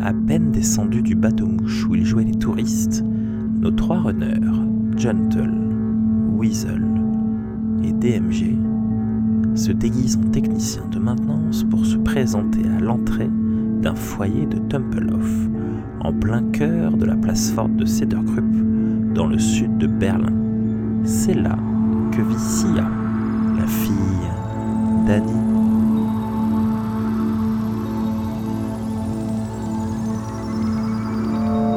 À peine descendus du bateau-mouche où ils jouaient les touristes, nos trois runners, Gentle, Weasel et DMG, se déguisent en techniciens de maintenance pour se présenter à l'entrée d'un foyer de Tempelhof, en plein cœur de la place forte de Cederkrupp, dans le sud de Berlin. C'est là que vit Sia, la fille d'Annie.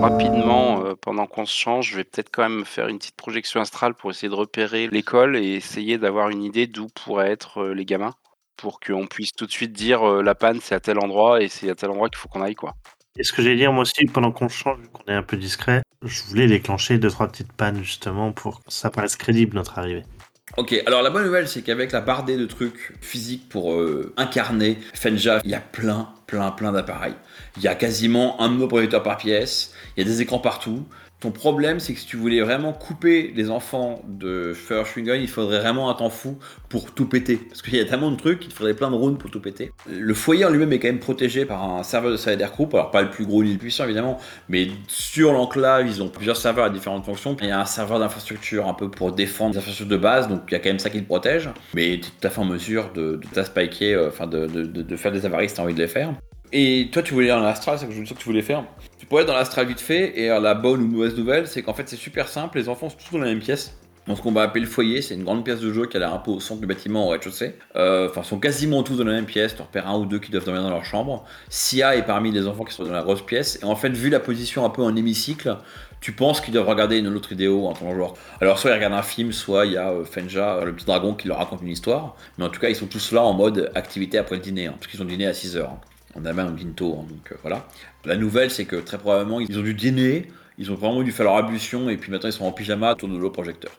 Rapidement, euh, pendant qu'on se change, je vais peut-être quand même faire une petite projection astrale pour essayer de repérer l'école et essayer d'avoir une idée d'où pourraient être euh, les gamins pour qu'on puisse tout de suite dire euh, la panne c'est à tel endroit et c'est à tel endroit qu'il faut qu'on aille quoi. Et ce que j'allais dire moi aussi pendant qu'on change, vu qu'on est un peu discret, je voulais déclencher deux trois petites pannes justement pour que ça paraisse crédible notre arrivée. Ok, alors la bonne nouvelle, c'est qu'avec la bardée de trucs physiques pour euh, incarner Fenja, il y a plein, plein, plein d'appareils. Il y a quasiment un monoprojecteur par pièce, il y a des écrans partout. Ton problème, c'est que si tu voulais vraiment couper les enfants de Gun, il faudrait vraiment un temps fou pour tout péter. Parce qu'il y a tellement de trucs, il faudrait plein de runes pour tout péter. Le foyer en lui-même est quand même protégé par un serveur de Cyber Group. Alors, pas le plus gros ni le plus puissant, évidemment, mais sur l'enclave, ils ont plusieurs serveurs à différentes fonctions. Il y a un serveur d'infrastructure un peu pour défendre les infrastructures de base, donc il y a quand même ça qui le protège. Mais tu es tout à fait en mesure de, de spiker, euh, enfin de, de, faire des avaries si tu as envie de les faire. Et toi, tu voulais aller en astral, c'est ce que je que tu voulais faire. Tu pourrais être dans l'astral vite fait, et la bonne ou mauvaise nouvelle, c'est qu'en fait, c'est super simple, les enfants sont tous dans la même pièce. Dans ce qu'on va appeler le foyer, c'est une grande pièce de jeu qui a l'air un peu au centre du bâtiment, au rez-de-chaussée. Euh, enfin, sont quasiment tous dans la même pièce. Tu repères un ou deux qui doivent dormir dans leur chambre. Sia est parmi les enfants qui sont dans la grosse pièce. Et en fait, vu la position un peu en hémicycle, tu penses qu'ils doivent regarder une autre vidéo en tant que. Alors, soit ils regardent un film, soit il y a euh, Fenja, le petit dragon, qui leur raconte une histoire. Mais en tout cas, ils sont tous là en mode activité après le dîner, hein, parce qu'ils ont dîné à 6 heures. On a même un Ginto, hein, donc euh, voilà. La nouvelle, c'est que très probablement, ils ont dû dîner, ils ont vraiment dû faire leur ablution, et puis maintenant, ils sont en pyjama de l'eau projecteur.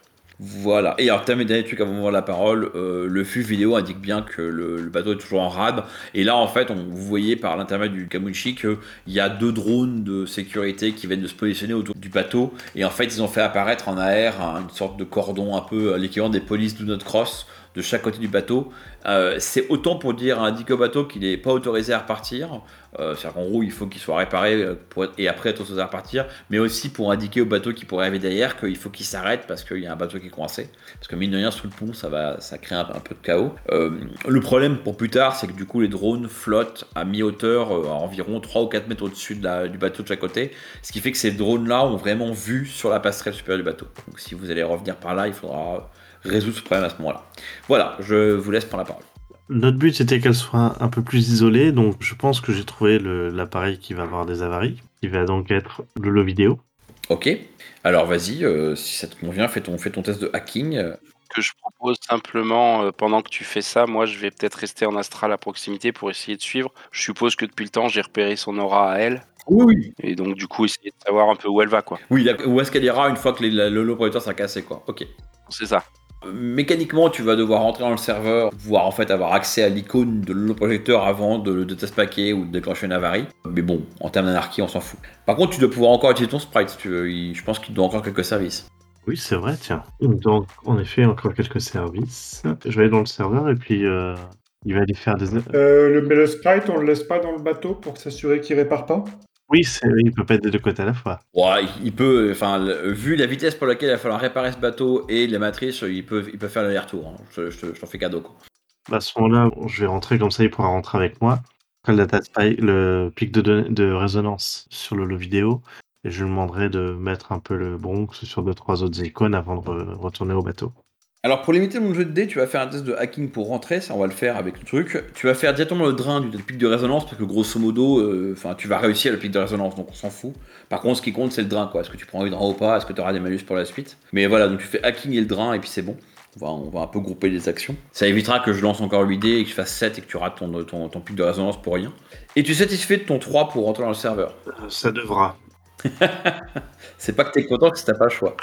Voilà. Et alors, terme dernier truc avant de voir la parole, euh, le flux vidéo indique bien que le, bateau est toujours en rade. Et là, en fait, vous voyez par l'intermédiaire du Kamuchi qu'il y a deux drones de sécurité qui viennent de se positionner autour du bateau. Et en fait, ils ont fait apparaître en air une sorte de cordon un peu l'équivalent des polices do not cross de chaque côté du bateau. Euh, c'est autant pour dire à un au bateau qu'il n'est pas autorisé à repartir. Euh, C'est-à-dire qu'en gros, il faut qu'il soit réparé euh, et après être autorisé à repartir. Mais aussi pour indiquer au bateau qui pourrait arriver derrière qu'il faut qu'il s'arrête parce qu'il y a un bateau qui est coincé. Parce que mine de rien, sous le pont, ça, va, ça crée un, peu de chaos. Le problème pour plus tard, c'est que du coup, les drones flottent à mi-hauteur, à environ 3 ou 4 mètres au-dessus de du bateau de chaque côté. Ce qui fait que ces drones-là ont vraiment vu sur la passerelle supérieure du bateau. Donc si vous allez revenir par là, il faudra résoudre ce problème à ce moment-là. Voilà, je vous laisse prendre la parole. Notre but c'était qu'elle soit un peu plus isolée, donc je pense que j'ai trouvé l'appareil qui va avoir des avaries, qui va donc être le lot vidéo. Ok, alors vas-y, euh, si ça te convient, fais ton, fais ton test de hacking. Que je propose simplement, euh, pendant que tu fais ça, moi je vais peut-être rester en astral à proximité pour essayer de suivre. Je suppose que depuis le temps j'ai repéré son aura à elle. Oui, Et donc du coup essayer de savoir un peu où elle va quoi. Oui, où est-ce qu'elle ira une fois que le lot projecteur sera cassé quoi. Ok. C'est ça. Mécaniquement, tu vas devoir rentrer dans le serveur, pouvoir en fait avoir accès à l'icône de l'holoprojecteur avant de, de test paquet ou de déclencher une avarie. Mais bon, en termes d'anarchie, on s'en fout. Par contre, tu dois pouvoir encore utiliser ton sprite si tu veux. Je pense qu'il doit encore quelques services. Oui, c'est vrai, tiens. Donc, en effet, encore quelques services. Je vais aller dans le serveur et puis euh, il va aller faire des. Euh, le, mais le sprite, on le laisse pas dans le bateau pour s'assurer qu'il répare pas? Oui, il peut pas être des deux côtés à la fois. Ouais, il peut, enfin, vu la vitesse pour laquelle il va falloir réparer ce bateau et les matrices, il peut, il peut faire l'aller-retour. Hein. Je, je, t'en fais cadeau. Quoi. À ce moment-là, je vais rentrer comme ça, il pourra rentrer avec moi. Le data le pic de, de résonance sur le, vidéo, et je lui demanderai de mettre un peu le Bronx sur deux trois autres icônes avant de retourner au bateau. Alors pour limiter mon jeu de dés, tu vas faire un test de hacking pour rentrer, ça on va le faire avec le truc. Tu vas faire directement le drain du pic de résonance parce que grosso modo, euh, enfin tu vas réussir le pic de résonance donc on s'en fout. Par contre ce qui compte c'est le drain quoi, est-ce que tu prends le drain ou pas, est-ce que tu auras des malus pour la suite? Mais voilà, donc tu fais hacking et le drain et puis c'est bon. On va, on va un peu grouper les actions. Ça évitera que je lance encore 8 dés et que je fasse 7 et que tu rates ton, ton, pic de résonance pour rien. Et tu es satisfait de ton 3 pour rentrer dans le serveur? Euh, Ça devra. c'est pas que t'es content, c'est que t'as pas le choix.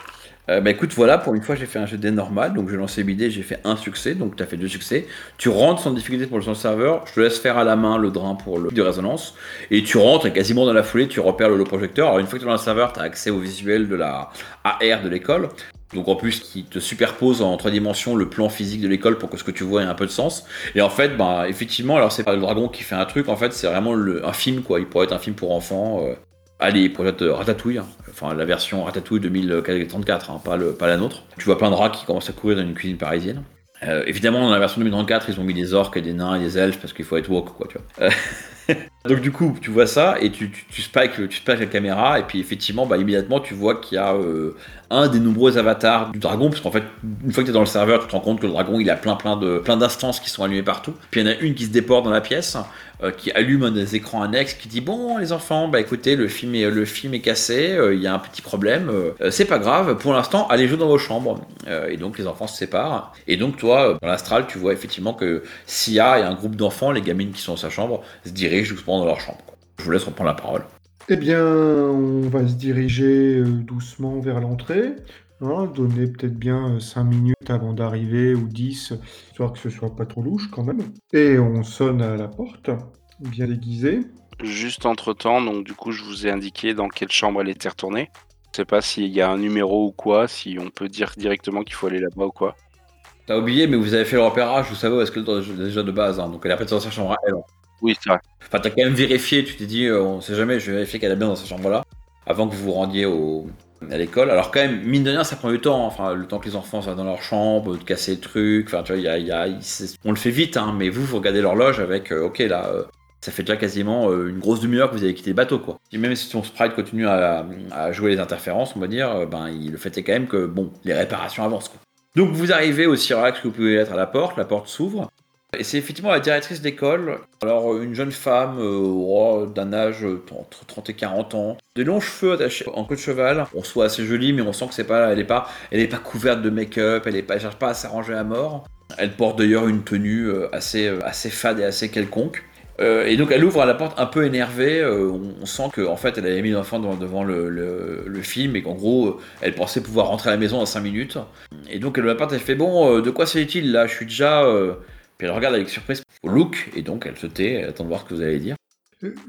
Euh, bah écoute, voilà, pour une fois, j'ai fait un GD normal, donc j'ai lancé BD, j'ai fait un succès, donc tu as fait deux succès. Tu rentres sans difficulté pour le serveur, je te laisse faire à la main le drain pour le de résonance, et tu rentres et quasiment dans la foulée, tu repères le lot projecteur. Alors une fois que tu es dans le serveur, tu as accès au visuel de la AR de l'école. Donc en plus, qui te superpose en trois dimensions le plan physique de l'école pour que ce que tu vois ait un peu de sens. Et en fait, bah, effectivement, alors c'est pas le dragon qui fait un truc, en fait, c'est vraiment le- un film, quoi. Il pourrait être un film pour enfants. euh. Allez, être euh, Ratatouille, hein. enfin la version Ratatouille 2034, hein, pas la nôtre. Tu vois plein de rats qui commencent à courir dans une cuisine parisienne. Euh, évidemment, dans la version 2034, ils ont mis des orques et des nains et des elfes parce qu'il faut être woke, quoi, tu vois. Euh, Donc du coup, tu vois ça et tu, tu, spikes, tu spikes la caméra et puis effectivement, bah, immédiatement, tu vois qu'il y a euh, un des nombreux avatars du dragon parce qu'en fait, une fois que tu es dans le serveur, tu te rends compte que le dragon, il a plein plein de plein d'instances qui sont allumées partout. Puis il y en a une qui se déporte dans la pièce, euh, qui allume un des écrans annexes, qui dit bon les enfants, bah écoutez, le film est le film est cassé, euh, il y a un petit problème, c'est pas grave. Pour l'instant, allez jouer dans vos chambres. Et donc les enfants se séparent. Et donc toi, dans l'astral, tu vois effectivement que Sia et un groupe d'enfants, les gamines qui sont dans sa chambre, se dirigent doucement dans leur chambre. quoi. Je vous laisse reprendre la parole. Eh bien, on va se diriger euh, doucement vers l'entrée. hein, donner peut-être bien 5 minutes avant d'arriver ou 10, histoire que ce soit pas trop louche quand même. Et on sonne à la porte, bien déguisé. Juste entre temps, donc du coup, je vous ai indiqué dans quelle chambre elle était retournée. Je sais pas s'il y a un numéro ou quoi, si on peut dire directement qu'il faut aller là-bas ou quoi. T'as oublié, mais vous avez fait le repérage, vous savez où est-ce que déjà de base. hein. donc elle a pas dans sa chambre à elle. Oui, c'est vrai. Enfin, t'as quand même vérifié, tu t'es dit, euh, on sait jamais, je vais vérifier qu'elle est bien dans sa chambre-là, avant que vous vous rendiez à l'école. Alors quand même, mine de rien, ça prend du temps, enfin, le temps que les enfants soient dans leur chambre, de casser le truc, enfin, tu vois, y a, y a- on le fait vite, hein, mais vous, vous regardez l'horloge avec, euh, ok, là, euh, ça fait déjà quasiment euh, une grosse demi-heure que vous avez quitté le bateau, quoi. Et même si ton sprite continue à, jouer les interférences, on va dire, ben, il, le fait est quand même que, bon, les réparations avancent, quoi. Donc vous arrivez au que vous pouvez être à la porte, la porte s'ouvre, et c'est effectivement la directrice d'école. Alors, une jeune femme euh, oh, d'un âge euh, entre 30 et 40 ans, des longs cheveux attachés en queue de cheval. On soit assez jolie, mais on sent que c'est pas, elle est pas, elle est pas couverte de make-up, elle est pas, cherche pas à s'arranger à mort. Elle porte d'ailleurs une tenue euh, assez, assez fade et assez quelconque. Et donc elle ouvre la porte un peu énervée. on, sent qu'en fait elle avait mis l'enfant devant, le, film et qu'en gros elle pensait pouvoir rentrer à la maison en 5 minutes. Et donc elle ouvre la porte, elle fait bon, de quoi s'agit-il là? Je suis déjà. Puis elle regarde avec surprise au look, et donc elle se tait, elle attend de voir ce que vous allez dire.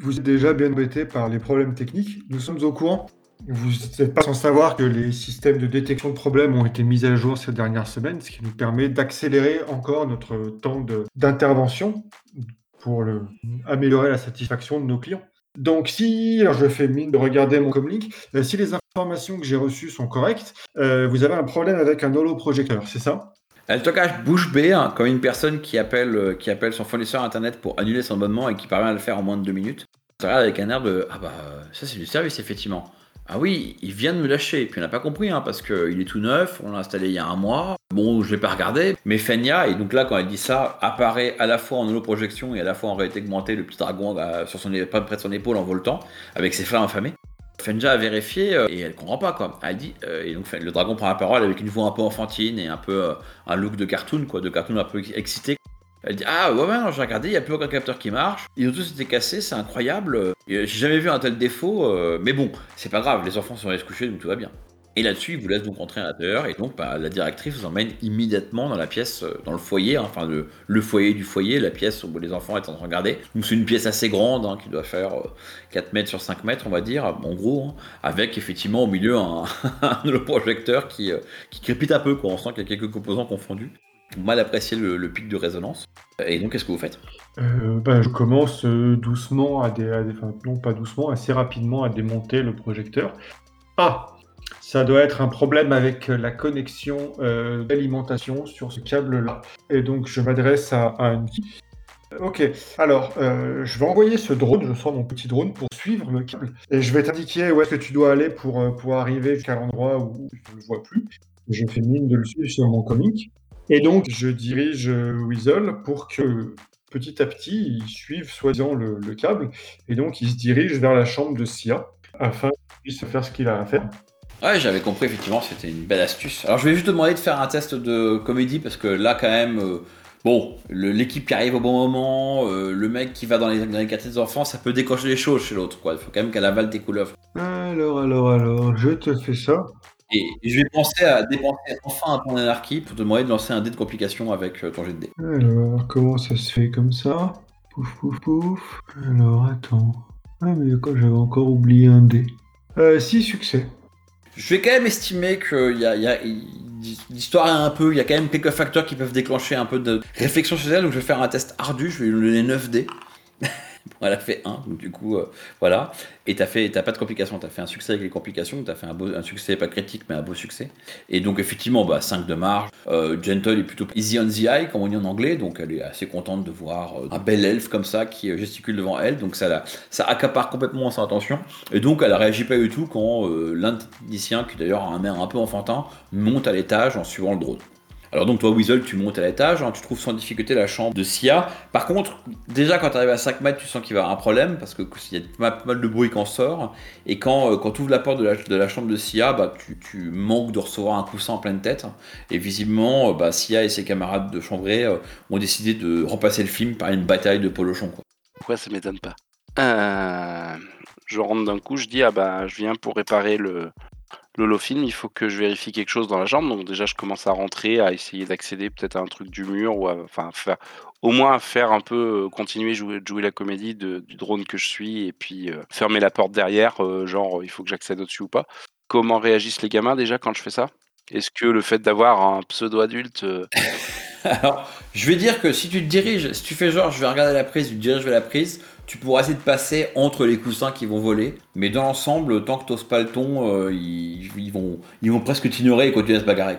Vous êtes déjà bien embêté par les problèmes techniques, nous sommes au courant. Vous n'êtes pas sans savoir que les systèmes de détection de problèmes ont été mis à jour ces dernières semaines, ce qui nous permet d'accélérer encore notre temps d'intervention pour améliorer la satisfaction de nos clients. Donc si, alors je fais mine de regarder mon comlink, euh, si les informations que j'ai reçues sont correctes, euh, vous avez un problème avec un holoprojecteur, c'est ça? Elle te cache bouche bée, hein, comme une personne qui appelle, euh, qui appelle son fournisseur internet pour annuler son abonnement et qui parvient à le faire en moins de deux minutes. Tu regardes avec un air de Ah bah, ça c'est du service, effectivement. Ah oui, il vient de me lâcher. Puis on n'a pas compris, hein, parce qu'il est tout neuf, on l'a installé il y a un mois. Bon, je l'ai pas regardé, mais Fenya, et donc là, quand elle dit ça, apparaît à la fois en holoprojection et à la fois en réalité augmentée, le petit dragon euh, sur son, près de son épaule en voltant, avec ses frères infamés. Fenja a vérifié euh, et elle comprend pas quoi. Elle dit euh, et donc le dragon prend la parole avec une voix un peu enfantine et un peu euh, un look de cartoon quoi, de cartoon un peu ex- excité. Elle dit ah ouais ouais j'ai regardé, il y a plus aucun capteur qui marche. Ils ont tous été cassés, c'est incroyable. J'ai jamais vu un tel défaut, mais bon c'est pas grave, les enfants sont allés se coucher donc tout va bien. Et là-dessus, il vous laisse donc rentrer à l'intérieur et donc bah, la directrice vous emmène immédiatement dans la pièce, euh, dans le foyer, hein, enfin le, le foyer du foyer, la pièce où les enfants étaient en train de regarder. Donc c'est une pièce assez grande hein, qui doit faire euh, 4 mètres sur 5 mètres, on va dire, en gros, hein, avec effectivement au milieu un, un projecteur qui, euh, qui crépite un peu, quoi. on sent qu'il y a quelques composants confondus. Mal apprécié le, le pic de résonance. Et donc qu'est-ce que vous faites? Euh, bah, je commence doucement à dé- enfin, non pas doucement, assez rapidement à démonter le projecteur. Ah, ça doit être un problème avec euh, la connexion euh, d'alimentation sur ce câble-là. Et donc je m'adresse à, à Anki. Ok, alors euh, je vais envoyer ce drone, je sors mon petit drone pour suivre le câble. Et je vais t'indiquer où est-ce que tu dois aller pour, euh, arriver jusqu'à l'endroit où je ne le vois plus. Je fais mine de le suivre sur mon comic. Et donc je dirige euh, Weasel pour que petit à petit, ils suivent soi-disant le, le câble, et donc ils se dirigent vers la chambre de Sia, afin qu'il puisse faire ce qu'il a à faire. Ouais, j'avais compris, effectivement, c'était une belle astuce. Alors, je vais juste te demander de faire un test de comédie, parce que là, quand même, euh, bon, le- l'équipe qui arrive au bon moment, euh, le mec qui va dans les, dans les quartiers des enfants, ça peut décrocher les choses chez l'autre, quoi. Il faut quand même qu'elle avale tes couleuvres. Alors, alors, alors, je te fais ça. Et je vais penser à dépenser enfin un point d'anarchie pour te demander de lancer un dé de complication avec euh, ton jet de dé. Alors, comment ça se fait comme ça? Pouf, pouf, pouf. Alors, attends. Ah, mais quand j'avais encore oublié un dé. Euh, 6 succès. Je vais quand même estimer que y a, y a- l'histoire est un peu. Il y a quand même quelques facteurs qui peuvent déclencher un peu de réflexion chez elle. Donc je vais faire un test ardu. Je vais lui donner 9 dés. Elle a fait 1, donc du coup, euh, voilà. Et t'as fait, pas de complications, t'as fait un succès avec les complications, t'as fait un, beau, succès pas critique, mais un beau succès. Et donc effectivement, bah, 5 de marge. Euh, Gentle est plutôt easy on the eye, comme on dit en anglais, donc elle est assez contente de voir euh, un bel elfe comme ça qui euh, gesticule devant elle, donc ça, la, ça accapare complètement son attention. Et donc elle réagit pas du tout quand l'un des techniciens, qui d'ailleurs a un air un peu enfantin, monte à l'étage en suivant le drone. Alors donc toi Weasel tu montes à l'étage, hein, tu trouves sans difficulté la chambre de Sia. Par contre, déjà quand tu arrives à 5 mètres tu sens qu'il va y avoir un problème parce que il y a pas mal de bruit en sort. Et quand, euh, quand tu ouvres la porte de la, chambre de Sia, bah, tu, manques de recevoir un coussin en pleine tête. Et visiblement, euh, bah, Sia et ses camarades de chambrée euh, ont décidé de repasser le film par une bataille de polochon. Quoi. Pourquoi ça m'étonne pas? Je rentre d'un coup, je dis ah bah je viens pour réparer le l'holofilm, il faut que je vérifie quelque chose dans la chambre. Donc déjà je commence à rentrer, à essayer d'accéder peut-être à un truc du mur ou à, au moins faire un peu euh, continuer jouer jouer la comédie du drone que je suis et puis euh, fermer la porte derrière, euh, genre il faut que j'accède au-dessus ou pas. Comment réagissent les gamins déjà quand je fais ça? Est-ce que le fait d'avoir un pseudo adulte Alors, je vais dire que si tu te diriges, si tu fais genre je vais regarder la prise, tu te diriges la prise, tu pourras essayer de passer entre les coussins qui vont voler. Mais dans l'ensemble, tant que t'oses pas le ton, euh, ils, ils vont, ils vont presque t'ignorer et continuer à se bagarrer.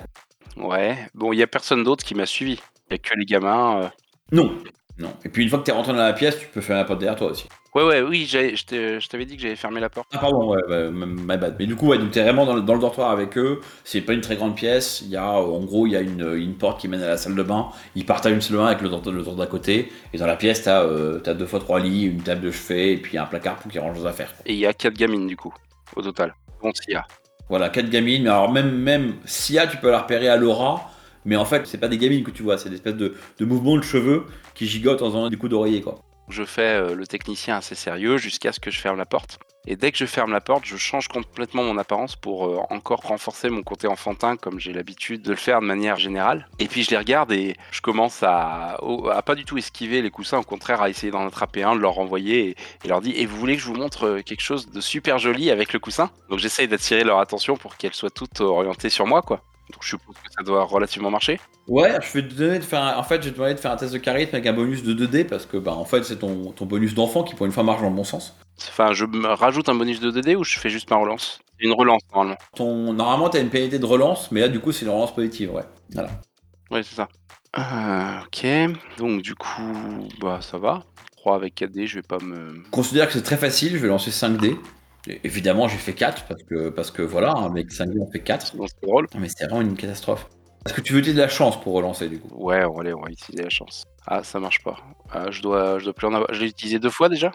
quoi. Ouais, bon, il y a personne d'autre qui m'a suivi. Il y a que les gamins. euh. Non, non. Et puis une fois que t'es rentré dans la pièce, tu peux faire la porte derrière toi aussi. Ouais, ouais, oui, je t'avais dit que j'avais fermé la porte. Ah pardon, ouais, ouais, my bad. Mais du coup, ouais, donc t'es vraiment dans le, dans le dortoir avec eux. C'est pas une très grande pièce. Il y a, euh, en gros, il y a une, une porte qui mène à la salle de bain. Ils partagent une salle de bain avec le dortoir, le d'à côté. Et dans la pièce, t'as euh, deux fois trois lits, une table de chevet et puis un placard pour qu'ils rangent leurs affaires. Et il y a quatre gamines, du coup, au total. Bon, s'il y a. Voilà, quatre gamines. Mais alors même même Sia, tu peux la repérer à l'aura. Mais en fait, c'est pas des gamines que tu vois, c'est des espèces de, mouvements de cheveux qui gigotent en faisant des coups d'oreiller, quoi. Je fais euh, le technicien assez sérieux jusqu'à ce que je ferme la porte. Et dès que je ferme la porte, je change complètement mon apparence pour euh, encore renforcer mon côté enfantin, comme j'ai l'habitude de le faire de manière générale. Et puis je les regarde et je commence à, à pas du tout esquiver les coussins, au contraire à essayer d'en attraper un, de leur renvoyer et, et leur dire Et vous voulez que je vous montre euh, quelque chose de super joli avec le coussin? Donc j'essaye d'attirer leur attention pour qu'elles soient toutes orientées sur moi, quoi. Donc je suppose que ça doit relativement marcher. Ouais, je vais te donner de faire un- en fait, je vais te demander de faire un test de charisme avec un bonus de 2D parce que bah en fait, c'est ton, ton bonus d'enfant qui pour une fois marche dans le bon sens. Enfin, je me rajoute un bonus de 2D ou je fais juste ma relance? Une relance normalement. Ton normalement, tu as une pénalité de relance, mais là du coup, c'est une relance positive, ouais. Voilà. Ouais, c'est ça. Euh, ok, donc du coup, bah ça va. 3 avec 4D, je vais pas me. Considère que c'est très facile, je vais lancer 5D. Évidemment, j'ai fait 4 parce que parce que voilà, avec 5D, on fait 4. Bon, c'est drôle. Mais c'est vraiment une catastrophe. Est-ce que tu veux utiliser de la chance pour relancer du coup? Ouais, on va aller, on va utiliser la chance. Ah, ça marche pas. Ah, je dois, je dois plus en avoir. Je l'ai utilisé deux fois déjà?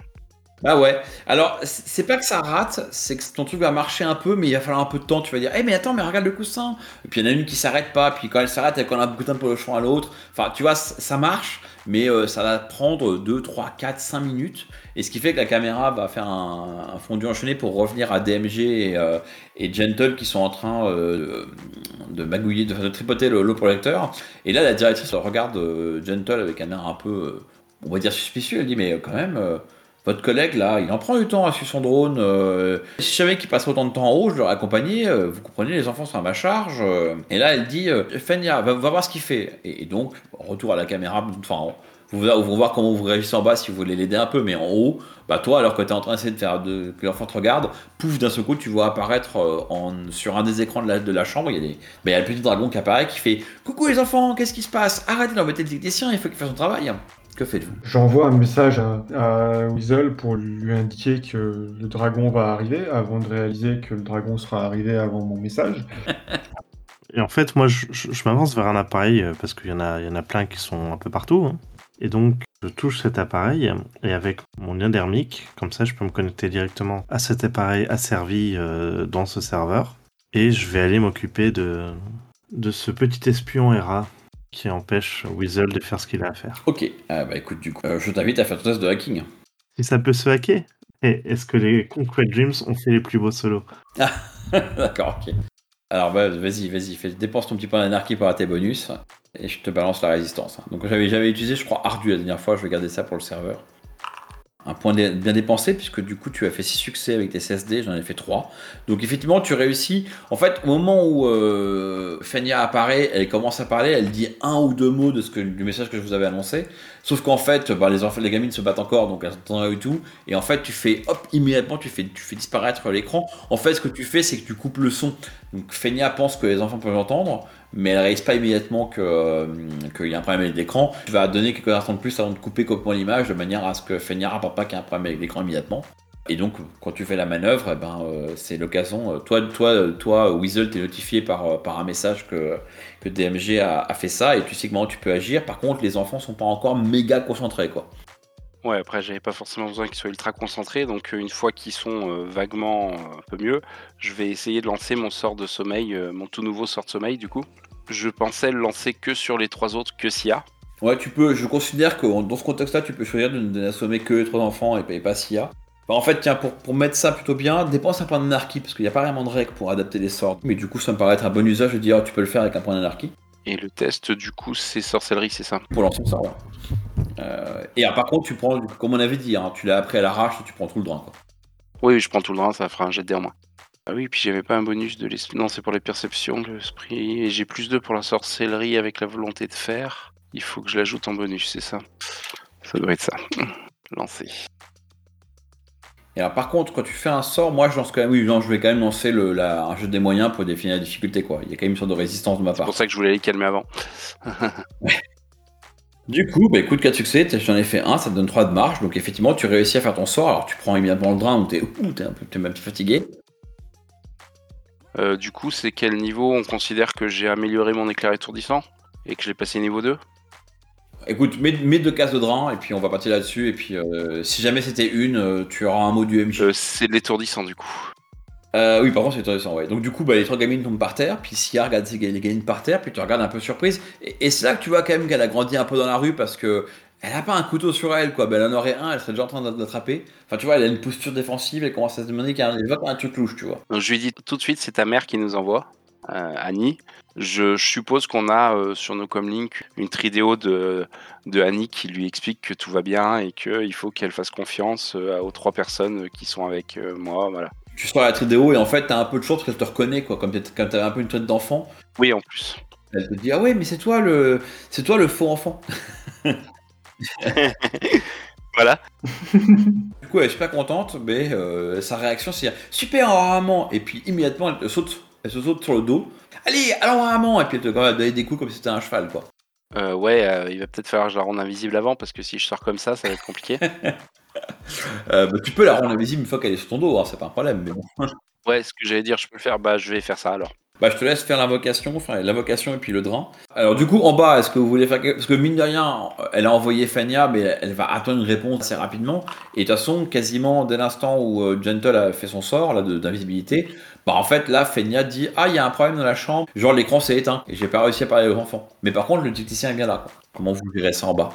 Ah ouais. Alors, c'est pas que ça rate, c'est que ton truc va marcher un peu, mais il va falloir un peu de temps. Tu vas dire, eh mais attends, mais regarde le coussin. Et puis il y en a une qui s'arrête pas, puis quand elle s'arrête, elle colle un de pour le champ à l'autre. Enfin, tu vois, ça marche, mais euh, ça va prendre 2, 3, 4, 5 minutes. Et ce qui fait que la caméra va faire un, fondu enchaîné pour revenir à DMG et, euh, et Gentle qui sont en train euh, de magouiller, de, tripoter le, le projecteur. Et là, la directrice regarde Gentle avec un air un peu, on va dire, suspicieux. Elle dit, mais quand même. Votre collègue là, il en prend du temps à suivre son drone. euh, si je savais qu'il passe autant de temps en haut, je l'aurais accompagné. euh, vous comprenez, les enfants sont à ma charge. euh. et là, elle dit Fenya, va, voir ce qu'il fait. Et, donc, retour à la caméra. Enfin, vous vous voir comment vous réagissez en bas si vous voulez l'aider un peu, mais en haut, bah toi, alors que tu es en train d'essayer de faire de, que l'enfant te regarde, pouf, d'un seul coup, tu vois apparaître sur un des écrans de la, chambre, il y, a bah, y a le petit dragon qui apparaît qui fait Coucou les enfants, qu'est-ce qui se passe? Arrêtez d'embêter le technicien, il faut qu'il fasse son travail. Que faites-vous? J'envoie un message à, à Weasel pour lui indiquer que le dragon va arriver, avant de réaliser que le dragon sera arrivé avant mon message. Et en fait, moi, je, je- je m'avance vers un appareil euh, parce qu'il y, en a- il y en a plein qui sont un peu partout. hein. Et donc, je touche cet appareil et avec mon lien dermique, comme ça, je peux me connecter directement à cet appareil asservi euh, dans ce serveur. Et je vais aller m'occuper de, de ce petit espion ERA qui empêche Weasel de faire ce qu'il a à faire. Ok, ah, bah écoute, du coup, euh, je t'invite à faire ton test de hacking. Si ça peut se hacker? Et est-ce que les Conquest Dreams ont fait les plus beaux solos? D'accord, ok. Alors bah, vas-y, vas-y, fais- dépense ton petit point d'anarchie par tes bonus et je te balance la résistance. Donc j'avais jamais utilisé, je crois, Ardu la dernière fois, je vais garder ça pour le serveur. Un point bien dépensé, puisque du coup, tu as fait 6 succès avec tes CSD, j'en ai fait 3. Donc, effectivement, tu réussis. En fait, au moment où euh, apparaît, elle commence à parler, elle dit un ou deux mots de ce que, du message que je vous avais annoncé. Sauf qu'en fait, bah, les enfants, les gamines se battent encore, donc elles entendent rien du tout. Et en fait, tu fais, hop, immédiatement, tu fais, disparaître l'écran. En fait, ce que tu fais, c'est que tu coupes le son. Donc, Fenia pense que les enfants peuvent l'entendre, mais elle réalise pas immédiatement que, euh, qu'il y a un problème avec l'écran. Tu vas donner quelques instants de plus avant de couper complètement l'image de manière à ce que Fenia rapporte pas qu'il y a un problème avec l'écran immédiatement. Et donc, quand tu fais la manœuvre, eh ben, euh, c'est l'occasion. euh, Toi, toi, toi, Weasel, t'es notifié par, par un message que, que DMG a, a fait ça et tu sais comment tu peux agir. Par contre, les enfants sont pas encore méga concentrés, quoi. Ouais, après, j'avais pas forcément besoin qu'ils soient ultra concentrés, donc une fois qu'ils sont vaguement un peu mieux, je vais essayer de lancer mon sort de sommeil, mon tout nouveau sort de sommeil, du coup. Je pensais le lancer que sur les trois autres, que Sia. Ouais, tu peux. Je considère que dans ce contexte-là, tu peux choisir de ne d'assommer que les trois enfants et, et pas SIA. En fait, tiens, pour, pour mettre ça plutôt bien, dépense un point d'anarchie, parce qu'il n'y a pas vraiment de règle pour adapter les sorts. Mais du coup, ça me paraît être un bon usage de dire, tu peux le faire avec un point d'anarchie. Et le test, du coup, c'est sorcellerie, c'est ça pour lancer sort. ouais. Euh, et alors, par contre, tu prends, comme on avait dit, hein, tu l'as appris à l'arrache, tu prends tout le drain. Quoi. Oui, je prends tout le drain, ça fera un jet de moins. Ah oui, puis j'avais pas un bonus de l'esprit. Non, c'est pour les perceptions, l'esprit. Et j'ai plus 2 pour la sorcellerie avec la volonté de faire. Il faut que je l'ajoute en bonus, c'est ça Ça doit être ça. Lancer. Et alors, par contre, quand tu fais un sort, moi, je lance quand même, oui, non, je vais quand même lancer le, la- un jeu des moyens pour définir la difficulté. Quoi. Il y a quand même une sorte de résistance de ma C'est part. pour ça que je voulais les calmer avant. Du coup, bah écoute, 4 succès, j'en ai fait un, ça te donne 3 de marge, donc effectivement, tu réussis à faire ton sort, alors tu prends immédiatement le drain où t'es ouh, t'es un peu, t'es même fatigué. Euh, du coup, c'est quel niveau on considère que j'ai amélioré mon éclair étourdissant Et que j'ai passé niveau 2 Écoute, mets, mets deux cases de drain, et puis on va partir là-dessus, et puis euh, si jamais c'était une, euh, tu auras un mot du MJ. Euh, C'est l'étourdissant, du coup. Euh, oui, par contre, c'est intéressant, ouais. Donc, du coup, bah, les trois gamines tombent par terre, puis Sia regarde ses- les gamines par terre, puis tu regardes un peu surprise. Et, et c'est là que tu vois quand même qu'elle a grandi un peu dans la rue parce que elle a pas un couteau sur elle, quoi. Ben, elle en aurait un, elle serait déjà en train de l'attraper. Enfin, tu vois, elle a une posture défensive, elle commence à se demander qu'il y a un, truc louche, tu vois. Donc, je lui dis tout de suite, c'est ta mère qui nous envoie, euh, Annie. Je, je suppose qu'on a euh, sur nos comlinks une tridéo de, de Annie qui lui explique que tout va bien et qu'il faut qu'elle fasse confiance euh, aux trois personnes qui sont avec moi. Voilà. Tu sors la tridéo et en fait, t'as un peu de chance parce qu'elle te reconnaît, quoi. Comme t'avais un peu une tête d'enfant, Oui, en plus. elle te dit Ah ouais, mais c'est toi le, c'est toi le faux enfant. Voilà. Du coup, elle est super contente, mais euh, sa réaction c'est super en maman. Et puis immédiatement, elle te saute, elle se saute sur le dos. Allez, allons maman. Et puis elle te te donne des coups comme si c'était un cheval, quoi. Euh, ouais, euh, il va peut-être falloir que je la rende invisible avant parce que si je sors comme ça, ça va être compliqué. Euh, bah, tu peux la rendre invisible une fois qu'elle est sur ton dos, hein, c'est pas un problème. Mais bon. ouais, ce que j'allais dire, je peux le faire. Bah, je vais faire ça alors. Bah, je te laisse faire l'invocation, enfin l'invocation et puis le drain. Alors du coup, en bas, est-ce que vous voulez faire. Parce que mine de rien, elle a envoyé Fania, mais elle va attendre une réponse assez rapidement. Et de toute façon, quasiment dès l'instant où euh, Gentle a fait son sort là d'invisibilité, bah en fait là, Fania dit ah il y a un problème dans la chambre, genre l'écran s'est éteint et j'ai pas réussi à parler aux enfants. Mais par contre, le technicien est bien là. Comment vous verrez ça en bas?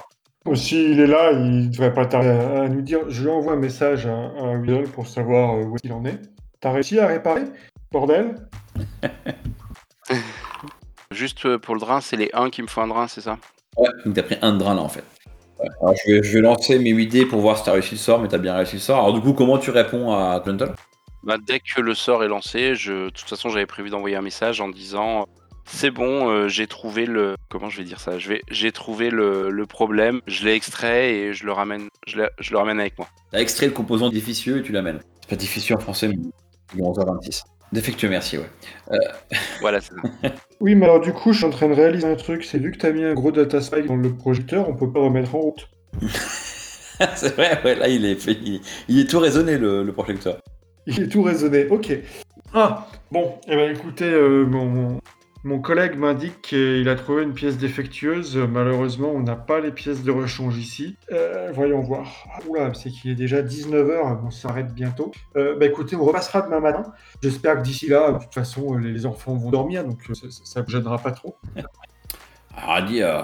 S'il est là, il devrait pas tarder à, nous dire. Je lui envoie un message à, à Weasel pour savoir euh, où il en est. T'as réussi à réparer Bordel? Juste euh, pour le drain, c'est les 1 qui me font un drain, c'est ça? Ouais, donc t'as pris un de drain là en fait. Ouais. Alors je vais, je vais lancer mes 8 dés pour voir si t'as réussi le sort, mais t'as bien réussi le sort. Alors du coup, comment tu réponds à Gentle Bah, dès que le sort est lancé, je... de toute façon, j'avais prévu d'envoyer un message en disant c'est bon, euh, j'ai trouvé le. Comment je vais dire ça? Vais, j'ai trouvé le, le problème, je l'ai extrait et je le ramène, je, l'ai- je le ramène avec moi. T'as extrait le composant difficieux et tu l'amènes. C'est pas difficile en français, mais il est 11h26. Défectueux, merci, ouais. Voilà, c'est ça. Oui, mais alors du coup, je suis en train de réaliser un truc. C'est vu que t'as mis un gros data spike dans le projecteur, on peut pas remettre en route. c'est vrai, ouais, là, il est, fait- il, il est tout raisonné, le, le projecteur. Il est tout raisonné. Ok. Ah, bon, eh ben écoutez, euh, mon, mon- collègue m'indique qu'il a trouvé une pièce défectueuse. Malheureusement, on n'a pas les pièces de rechange ici. Euh, voyons voir. Ah, Oula, c'est qu'il est déjà 19h, on s'arrête bientôt. Euh, bah écoutez, on repassera demain matin. J'espère que d'ici là, de toute façon, les les enfants vont dormir, donc euh, ça, ça me gênera pas trop. Alors, elle dit, euh,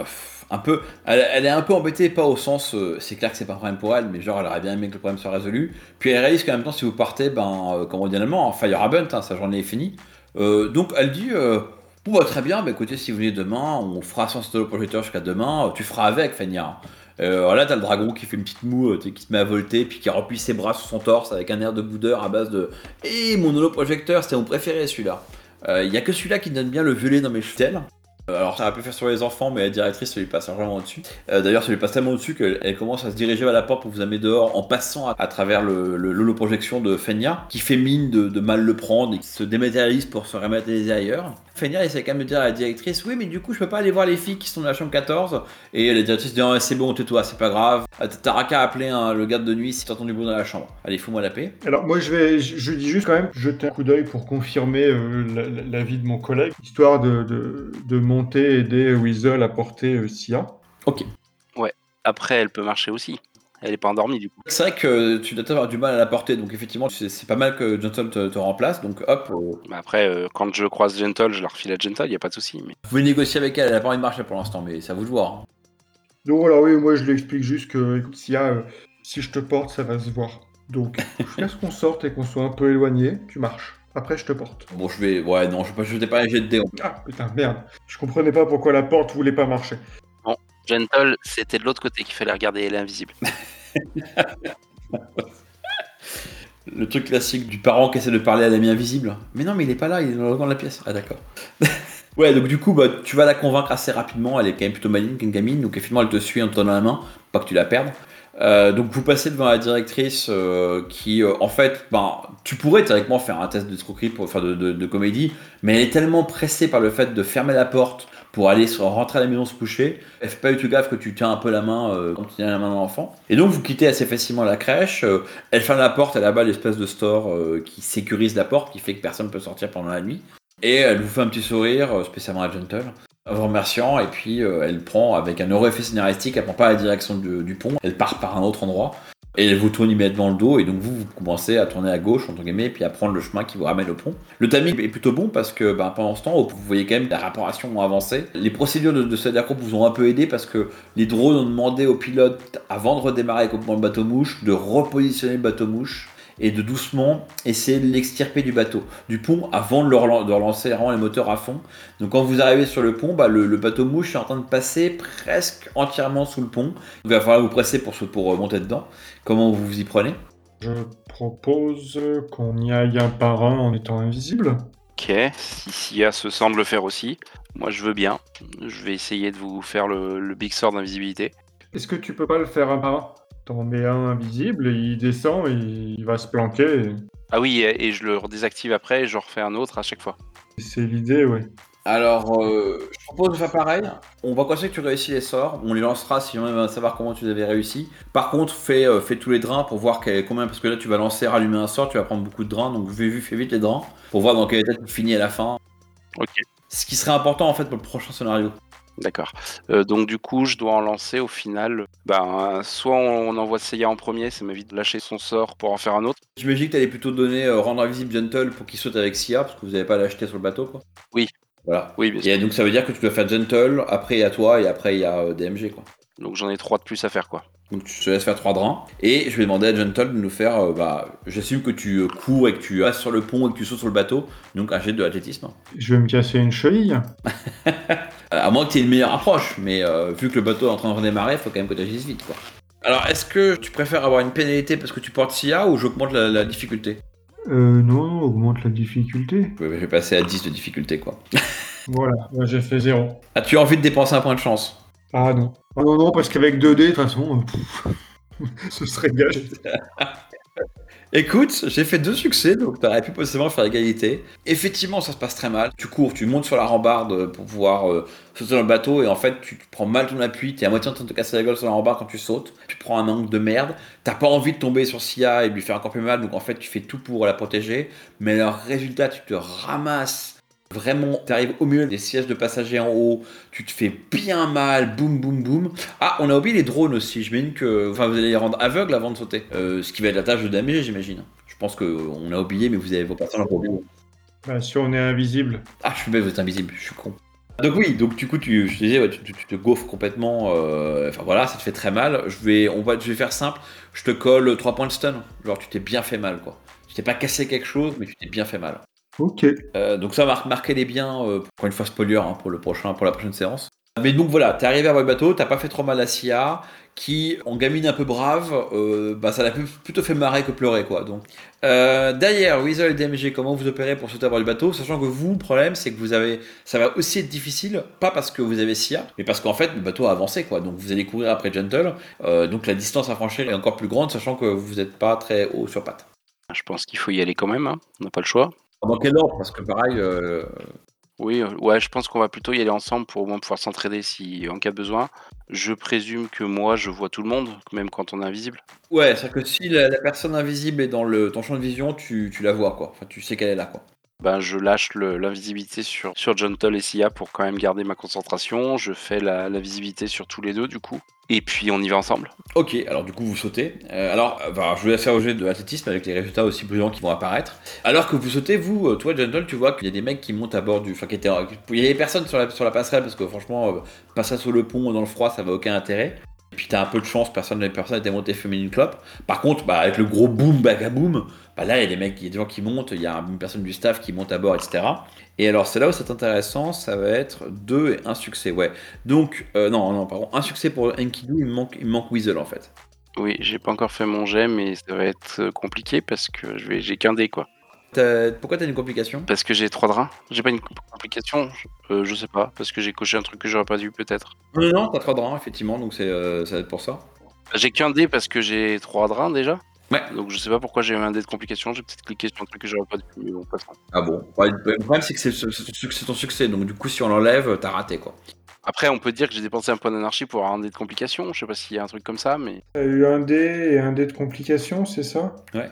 un peu, elle, est un peu embêtée, pas au sens, euh, c'est clair que c'est pas un problème pour elle, mais genre, elle aurait bien aimé que le problème soit résolu. Puis elle réalise qu'en même temps, si vous partez, ben, euh, comme on dit en allemand, bunt, hein, sa journée est finie. Euh, donc elle dit, euh, bon, bah, très bien, bah, écoutez, si vous venez demain, on fera sans le projecteur jusqu'à demain, euh, tu feras avec, Fania. Euh, là, t'as le dragon qui fait une petite moue, euh, qui se met à volter, puis qui replie ses bras sur son torse avec un air de boudeur à base de Eh, mon holoprojecteur, c'était mon préféré celui-là. Euh, Il y a que celui-là qui donne bien le violet dans mes chutelles. Euh, Alors, ça va peu faire sur les enfants, mais la directrice, ça lui passe vraiment au-dessus. Euh, D'ailleurs, ça lui passe tellement au-dessus qu'elle elle commence à se diriger vers la porte pour vous amener dehors en passant à, travers le, le, l'holoprojection de Fenya, qui fait mine de, de mal le prendre et qui se dématérialise pour se yeux ailleurs. Fenya essaie quand même de dire à la directrice Oui, mais du coup, je peux pas aller voir les filles qui sont dans la chambre 14. Et la directrice dit Ah, C'est bon, tais-toi, c'est pas grave. Ah, T'as qu'à appeler hein, le garde de nuit si t'entends du bruit dans la chambre. Allez, fous-moi la paix. Alors moi je vais, je, je dis juste quand même jeter un coup d'œil pour confirmer euh, la- la- l'avis de mon collègue, histoire de, de, de monter et aider Weasel à porter euh, Sia. Après, elle peut marcher aussi. Elle est pas endormie du coup. C'est vrai que tu dois avoir du mal à la porter, donc effectivement, c'est pas mal que Johnson te, te remplace. Donc hop, euh, Mais après, euh, quand je croise Gentle, je la refile à Gentle, y a pas de souci. Mais... vous pouvez négocier avec elle. Elle a pas envie de marcher pour l'instant, mais à vous de voir. hein. Donc voilà, oui, moi je lui explique juste que écoute, Sia, euh, si je te porte, ça va se voir. Donc jusqu'à ce qu'on sorte et qu'on soit un peu éloigné, tu marches. Après je te porte. Bon, je vais. Ouais, non, je vais pas jeter pas un jet de dés. Ah putain, merde. Je comprenais pas pourquoi la porte voulait pas marcher. Gentle, c'était de l'autre côté qu'il fallait regarder, elle est invisible. Le truc classique du parent qui essaie de parler à l'ami invisible. Mais non, mais il est pas là, il est dans le coin de la pièce. Ah, d'accord. ouais, donc du coup, bah, tu vas la convaincre assez rapidement. Elle est quand même plutôt maligne qu'une gamine, donc effectivement, elle te suit en te donnant la main, pas que tu la perdes. Euh, donc vous passez devant la directrice euh, qui, euh, en fait, ben, tu pourrais théoriquement faire un test de pour, enfin de comédie, mais elle est tellement pressée par le fait de fermer la porte pour aller rentrer à la maison se coucher, elle fait pas tout gaffe que tu tiens un peu la main euh, comme tu tiens la main d'un enfant. Et donc vous quittez assez facilement la crèche, euh, elle ferme la porte, elle a là-bas l'espèce de store euh, qui sécurise la porte, qui fait que personne ne peut sortir pendant la nuit. Et elle vous fait un petit sourire, spécialement à Gentle, en vous remerciant, et puis elle prend, avec un heureux effet scénaristique, elle prend pas la direction du pont, elle part par un autre endroit, et elle vous tourne immédiatement le dos, et donc vous, vous commencez à tourner à gauche, entre guillemets, et puis à prendre le chemin qui vous ramène au pont. Le timing est plutôt bon parce que ben, pendant ce temps, vous voyez quand même la réparation avancé. Les procédures de, de Cedar vous ont un peu aidé parce que les drones ont demandé aux pilotes, avant de redémarrer complètement le bateau mouche, de repositionner le bateau mouche et de doucement essayer de l'extirper du bateau, du pont, avant de, le relan- de relancer vraiment les moteurs à fond. Donc quand vous arrivez sur le pont, bah, le, le bateau mouche est en train de passer presque entièrement sous le pont. Il va falloir vous presser pour, pour euh, monter dedans. Comment vous vous y prenez? Je propose qu'on y aille un par un en étant invisible. Ok, si Sia se semble faire aussi, moi je veux bien. Je vais essayer de vous faire le, le Big Sword d'invisibilité. Est-ce que tu peux pas le faire un par un? T'en mets un invisible, et il descend et il va se planquer. et Ah oui, et, je le redésactive après et je refais un autre à chaque fois. C'est l'idée, ouais. Alors, euh, je propose de faire pareil. On va considérer que tu réussis les sorts. On les lancera si on veut savoir comment tu les avais réussi. Par contre, fais, euh, fais tous les drains pour voir quel- combien. Parce que là, tu vas lancer, rallumer un sort, tu vas prendre beaucoup de drains. Donc, fais, fais vite les drains pour voir dans quel état tu finis à la fin. Ok, Ce qui serait important en fait pour le prochain scénario. D'accord. Euh, donc du coup, je dois en lancer au final. Ben, soit on envoie Seiya en premier, ça m'évite de lâcher son sort pour en faire un autre. J'imagine que tu allais plutôt donner euh, rendre invisible Gentle pour qu'il saute avec Sia parce que vous n'avez pas l'acheter sur le bateau quoi. Oui. Voilà. Oui, bien sûr. Et donc ça veut dire que tu dois faire Gentle, après il y a toi et après il y a euh, DMG quoi. Donc j'en ai trois de plus à faire quoi. Donc tu te laisses faire trois drains. Et je vais demander à Gentle de nous faire. euh, bah, J'assume que tu cours et que tu passes sur le pont et que tu sautes sur le bateau. Donc un jet de athlétisme. Je vais me casser une cheville. Euh, À moins que tu aies une meilleure approche. Mais euh, vu que le bateau est en train de redémarrer, il faut quand même que tu agisses vite. Quoi. Alors est-ce que tu préfères avoir une pénalité parce que tu portes SIA ou j'augmente la, la difficulté? Euh, non, non, augmente la difficulté. Je vais passer à 10 de difficulté quoi. Voilà, moi j'ai fait zéro. As-tu envie de dépenser un point de chance? Ah non. Ah non, non, parce qu'avec 2D, de toute façon, euh, pff, ce serait gagé. Écoute, j'ai fait deux succès, donc t'aurais pu possiblement faire égalité. Effectivement, ça se passe très mal. Tu cours, tu montes sur la rambarde pour pouvoir euh, sauter dans le bateau, et en fait, tu prends mal ton appui, t'es à moitié en train de te casser la gueule sur la rambarde quand tu sautes. Tu prends un angle de merde. T'as pas envie de tomber sur Sia et lui faire encore plus mal, donc en fait, tu fais tout pour la protéger. Mais le résultat, tu te ramasses. Vraiment, tu arrives au milieu des sièges de passagers en haut, tu te fais bien mal, boum boum boum. Ah, on a oublié les drones aussi, j'imagine que enfin, vous allez les rendre aveugles avant de sauter. Euh, ce qui va être la tâche de DMG, j'imagine. Je pense qu'on a oublié, mais vous avez vos personnages pour. Bah, si on est invisible. Ah, je suis bête, vous êtes invisible, je suis con. Donc oui, donc du coup, tu, je te disais, ouais, tu, tu- tu te gaufres complètement. euh, Enfin voilà, ça te fait très mal. Je vais, on va, je vais faire simple. Je te colle 3 points de stun. Genre, tu t'es bien fait mal, quoi. Tu t'es pas cassé quelque chose, mais tu t'es bien fait mal. Ok. Euh, donc ça, marque, marquez-les bien, euh, encore une fois spoiler hein, pour, le prochain, pour la prochaine séance. Mais donc voilà, t'es arrivé à voir le bateau, t'as pas fait trop mal à Sia, qui, en gamine un peu brave, euh, bah, ça l'a plutôt fait marrer que pleurer, quoi. Donc, euh, derrière, Weasel et DMG, comment vous opérez pour sauter à bord du bateau, sachant que vous, le problème, c'est que vous avez, ça va aussi être difficile, pas parce que vous avez SIA, mais parce qu'en fait, le bateau a avancé, quoi. Donc, vous allez courir après Gentle, euh, donc la distance à franchir est encore plus grande, sachant que vous n'êtes pas très haut sur pattes. Je pense qu'il faut y aller quand même, hein. on n'a pas le choix. Dans quel ordre Parce que pareil, euh, Oui, euh, ouais, je pense qu'on va plutôt y aller ensemble pour au moins pouvoir s'entraider si en cas de besoin. Je présume que moi, je vois tout le monde, même quand on est invisible. Ouais, c'est-à-dire que si la, la personne invisible est dans le, ton champ de vision, tu, tu la vois, quoi. Enfin, tu sais qu'elle est là, quoi. Ben, je lâche l'invisibilité sur, sur Gentle et Sia pour quand même garder ma concentration. Je fais la, visibilité sur tous les deux, du coup. Et puis, on y va ensemble. Ok, alors du coup vous sautez. Euh, alors, je vais faire au jeu de l'athlétisme avec les résultats aussi brillants qui vont apparaître. Alors que vous sautez, vous, euh, toi Gentle, tu vois qu'il y a des mecs qui montent à bord du. Enfin, qui étaient. Il y a des personnes sur la, sur la passerelle parce que franchement, euh, passer sur le pont dans le froid, ça va aucun intérêt. Et puis t'as un peu de chance, personne les personnes étaient montées fumer une clope. Par contre, bah, avec le gros boom bagaboom, bah là il y a des mecs, il y a des gens qui montent, il y a une personne du staff qui monte à bord, etc. Et alors c'est là où c'est intéressant, ça va être deux et un succès, ouais. Donc, euh, non, non, pardon, un succès pour Enkidu, il me manque, il me manque Weasel en fait. Oui, j'ai pas encore fait mon jet, mais ça va être euh, compliqué parce que je vais, j'ai qu'un dé, quoi. T'as- Pourquoi t'as une complication? Parce que j'ai trois drains. J'ai pas une complication, euh, je sais pas, parce que j'ai coché un truc que j'aurais pas dû, peut-être. Non, non, t'as trois draps, effectivement, donc c'est, euh, ça va être pour ça. J'ai qu'un dé parce que j'ai trois drains déjà. Ouais. Donc je sais pas pourquoi j'ai eu un dé de complication, j'ai peut-être cliqué sur un truc que j'aurais pas dû, mais bon, passons. Ah bon Ouais, Le problème, c'est que c'est ton succès, donc du coup, si on l'enlève, t'as raté quoi. Après, on peut dire que j'ai dépensé un point d'énergie pour avoir un dé de complication, je sais pas s'il y a un truc comme ça, mais T'as eu un dé et un dé de complication, c'est ça? Ouais.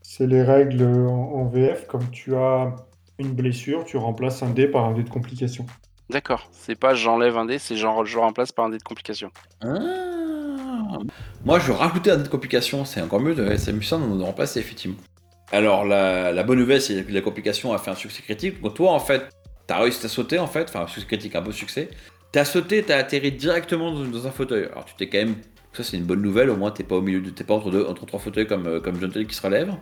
C'est les règles en, en VF. Comme tu as une blessure, tu remplaces un dé par un dé de complication. d'accord. C'est pas j'enlève un dé, c'est genre je le remplace par un dé de complication. Ah. Moi, je rajoutais un dé de complication, c'est encore mieux, c'est amusant de nous remplacer, effectivement. Alors, la, bonne nouvelle, c'est que la complication a fait un succès critique. Donc, toi, en fait, t'as réussi à sauter, en fait, enfin, un succès critique, un beau succès. T'as sauté, t'as atterri directement dans, un fauteuil. Alors, tu t'es quand même. Ça, c'est une bonne nouvelle, au moins, t'es pas au milieu de. T'es pas entre, deux, entre trois fauteuils comme, euh, comme Gentle qui se relève.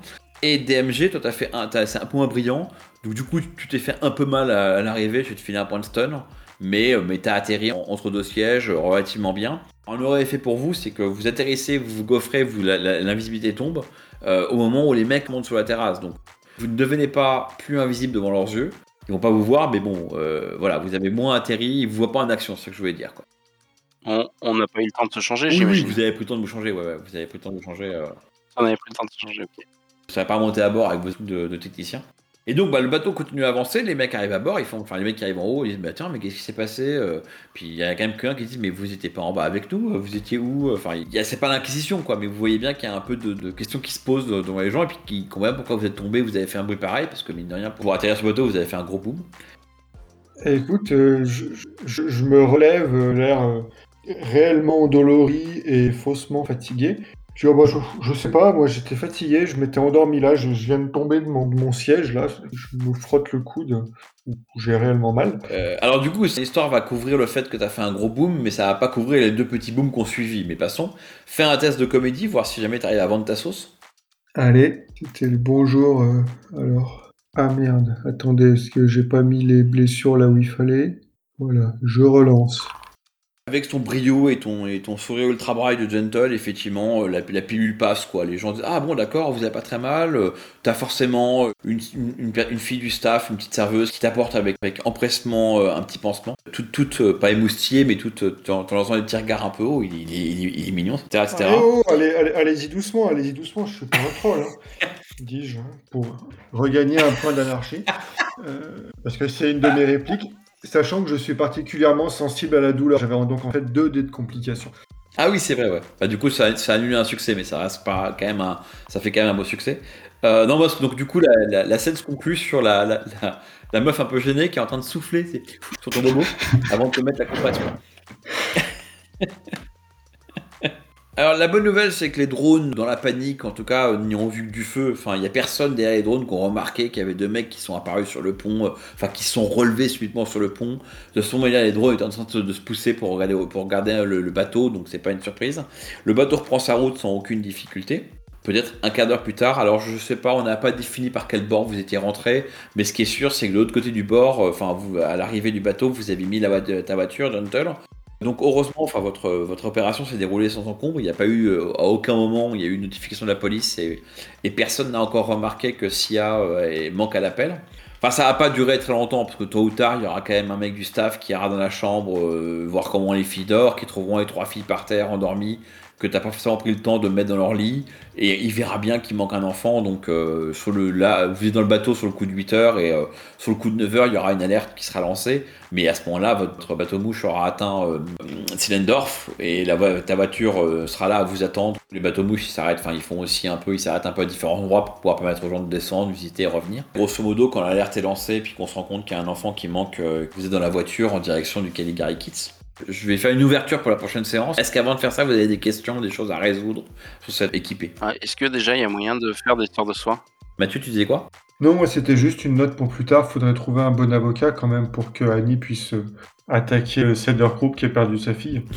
Et DMG, toi, t'as fait un. C'est un point brillant. Donc, du coup, tu t'es fait un peu mal à, l'arrivée, je vais te filer un point de stun. Mais, euh, mais t'as atterri en- entre deux sièges euh, relativement bien. Un aurait fait pour vous, c'est que vous atterrissez, vous vous gaufrez, vous, l'invisibilité tombe euh, au moment où les mecs montent sur la terrasse. Donc, vous ne devenez pas plus invisible devant leurs yeux. Ils vont pas vous voir, mais bon, euh, voilà, vous avez moins atterri, ils vous voient pas en action, c'est ce que je voulais dire. Quoi. On n'a pas eu le temps de se changer, Oui, oui, j'imagine. vous avez pris le temps de vous changer, ouais, ouais, vous avez pris le temps de vous changer. euh, On avait pris le temps de se changer, ok. ça va pas remonter à bord avec vos trucs de, de technicien. Et donc, bah, le bateau continue à avancer, les mecs arrivent à bord, ils font, enfin, les mecs qui arrivent en haut, ils disent, bah tiens, mais qu'est-ce qui s'est passé euh? Puis il y a quand même quelqu'un qui dit, mais vous étiez pas en bas avec nous, vous étiez où? Enfin, y a- c'est pas l'inquisition, quoi, mais vous voyez bien qu'il y a un peu de, questions qui se posent devant les gens, et puis qui comprennent pourquoi vous êtes tombé, vous avez fait un bruit pareil, parce que mine de rien, pour atterrir sur le bateau, vous avez fait un gros boom. Écoute, euh, je, me relève, euh, l'air réellement endolori et faussement fatigué. Je dis, oh, bah, je, je sais pas, moi j'étais fatigué, je m'étais endormi là, je, je viens de tomber de mon, de mon siège là, je me frotte le coude j'ai réellement mal. Euh, alors du coup, l'histoire va couvrir le fait que tu as fait un gros boom, mais ça va pas couvrir les deux petits booms qu'on suivi. Mais passons, fais un test de comédie, voir si jamais tu arrives à vendre ta sauce. Allez, c'était le bonjour. euh, alors, ah merde, attendez, est-ce que j'ai pas mis les blessures là où il fallait? Voilà, je relance. Avec ton brio et ton, et ton sourire ultra braille de Gentle, effectivement, euh, la, la pilule passe, quoi. Les gens disent Ah bon, d'accord, vous avez pas très mal. euh, T'as forcément euh, une, une, une per- une fille du staff, une petite serveuse qui t'apporte avec, avec empressement un petit pansement. Toute, toute pas émoustillée, mais toute, en en lançant des petits regards un peu hauts. Il, il, il- il est mignon, etc. etc. Oh, oh, allez, allez, allez-y doucement, allez-y doucement, je suis pas un troll, hein, dis-je, hein, pour regagner un point d'anarchie. Euh, parce que c'est une de mes répliques, sachant que je suis particulièrement sensible à la douleur. J'avais donc en fait deux dés de complications. Ah oui, c'est vrai, ouais. Bah, du coup, ça, ça annule un succès, mais ça reste pas quand même un, ça fait quand même un beau succès. Euh, non, parce que donc du coup, la, la- la scène se conclut sur la, la, meuf un peu gênée qui est en train de souffler sur ton bobo avant de te mettre la compression. Alors la bonne nouvelle, c'est que les drones, dans la panique, en tout cas, n'y ont vu que du feu. Enfin, il y a personne derrière les drones qui ont remarqué qu'il y avait deux mecs qui sont apparus sur le pont, euh, enfin qui sont relevés subitement sur le pont. De ce moment-là, les drones étaient en train de, se- pousser pour regarder, pour regarder le, le bateau, donc c'est pas une surprise. Le bateau reprend sa route sans aucune difficulté. Peut-être un quart d'heure plus tard, alors je sais pas, on n'a pas défini par quel bord vous étiez rentré, mais ce qui est sûr, c'est que de l'autre côté du bord, euh, enfin, à l'arrivée du bateau, vous avez mis ta voiture, Gentle, Donc heureusement, votre, opération s'est déroulée sans encombre. Il n'y a pas eu euh, à aucun moment il y a eu une notification de la police et, personne n'a encore remarqué que SIA euh, manque à l'appel. Enfin, ça va pas duré très longtemps parce que tôt ou tard, il y aura quand même un mec du staff qui ira dans la chambre euh, voir comment les filles dorment, qui trouveront les trois filles par terre endormies que t'as pas forcément pris le temps de mettre dans leur lit et il verra bien qu'il manque un enfant donc euh, sur le là vous êtes dans le bateau sur le coup de 8 heures et euh, sur le coup de 9 heures il y aura une alerte qui sera lancée mais à ce moment-là votre bateau mouche aura atteint euh, Zillendorf et la, ta voiture euh, sera là à vous attendre. Les bateaux mouches s'arrêtent enfin ils font aussi un peu ils s'arrêtent un peu à différents endroits pour pouvoir permettre aux gens de descendre visiter et revenir. Grosso modo quand l'alerte est lancée puis qu'on se rend compte qu'il y a un enfant qui manque que vous êtes dans la voiture en direction du Caligari Kids je vais faire une ouverture pour la prochaine séance. Est-ce qu'avant de faire ça, vous avez des questions, des choses à résoudre sur cette équipée? Ouais, Est-ce que déjà il y a moyen de faire des sorts de soins? Mathieu, tu disais quoi? Non, moi c'était juste une note pour plus tard. Faudrait trouver un bon avocat quand même pour que Annie puisse euh, attaquer le Cedar Group qui a perdu sa fille.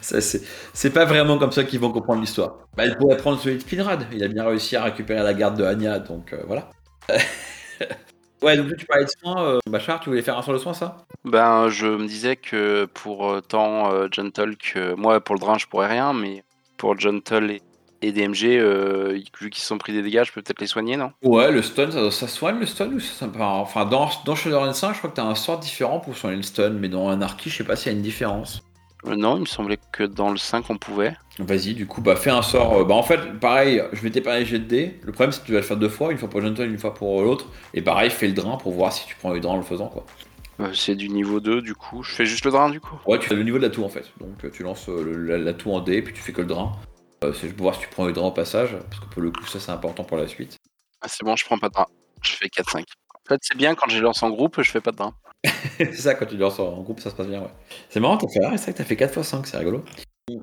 C'est, c'est pas vraiment comme ça qu'ils vont comprendre l'histoire. Bah, elle pourrait prendre celui de Finrad. Il a bien réussi à récupérer la garde de Anya, donc euh, voilà. ouais, donc tu parlais de soins. Euh, Bachar, tu voulais faire un sort de soins, ça? Ben, je me disais que pour euh, tant euh, Gentle que moi, pour le drain, je pourrais rien, mais pour Gentle et, et DMG, euh, vu qu'ils se sont pris des dégâts, je peux peut-être les soigner, non? Ouais, le stun, ça, ça soigne le stun ou ça, ça me paraît- Enfin, dans, dans Shadowrun 5, je crois que t'as un sort différent pour soigner le stun, mais dans Anarchy, je sais pas s'il y a une différence. Euh, Non, il me semblait que dans le 5, on pouvait. Vas-y, du coup, bah fais un sort. euh, bah en fait, pareil, je m'étais pas jet de dés. Le problème, c'est que tu vas le faire deux fois, une fois pour Gentle, une fois pour l'autre. Et pareil, fais le drain pour voir si tu prends le drain en le faisant, quoi. Euh, c'est du niveau 2, du coup. Je fais juste le drain, du coup. Ouais, tu fais le niveau de la tour en fait. Donc euh, tu lances le- la, la tour en dés, puis tu fais que le drain. Euh, c'est juste pour voir si tu prends le drain au passage, parce que pour le coup, ça c'est important pour la suite. Ah, c'est bon, je prends pas de drain. Je fais 4-5. En fait, c'est bien quand je lance en groupe, je fais pas de drain. c'est ça, quand tu lances en groupe, ça se passe bien, ouais. C'est marrant, t'as fait, ah, c'est vrai que t'as fait 4 x 5, c'est rigolo.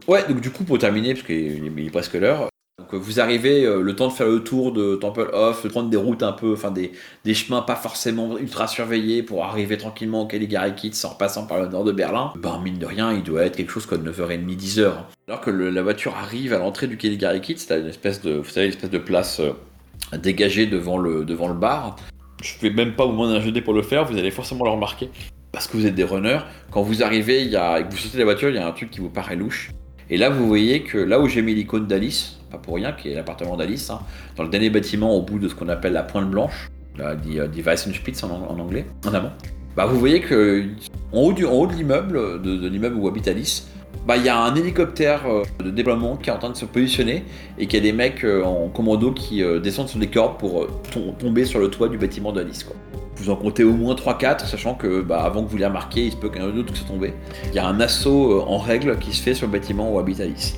Ouais, donc du coup, pour terminer, parce qu'il est, presque l'heure, donc euh, vous arrivez, euh, le temps de faire le tour de Temple Off, de prendre des routes un peu, enfin des, des chemins pas forcément ultra surveillés pour arriver tranquillement au Caligari Kids en passant par le nord de Berlin, ben mine de rien, il doit être quelque chose comme 9h30, 10h. Alors que le- la voiture arrive à l'entrée du Caligari Kids, t'as une espèce de, vous savez, une espèce de place euh, dégagée devant le, devant le bar. Je vais même pas vous demander un jeu de dés pour le faire, vous allez forcément le remarquer. Parce que vous êtes des runners, quand vous arrivez et que vous sortez de la voiture, il y a un truc qui vous paraît louche. Et là, vous voyez que là où j'ai mis l'icône d'Alice, pas pour rien, qui est l'appartement d'Alice, hein, dans le dernier bâtiment au bout de ce qu'on appelle la pointe blanche, la die, die Weissenspitz en, anglais, en amont, bah vous voyez que en haut, du, de l'immeuble, de l'immeuble où habite Alice, bah il y a un hélicoptère euh, de déploiement qui est en train de se positionner et qu'il y a des mecs euh, en commando qui euh, descendent sur des cordes pour tom- tomber sur le toit du bâtiment d'Alice. Quoi. Vous en comptez au moins 3-4, sachant que bah, avant que vous les remarquiez, il se peut d'autres qui sont tombés. Il y a un assaut en règle qui se fait sur le bâtiment où habite Alice.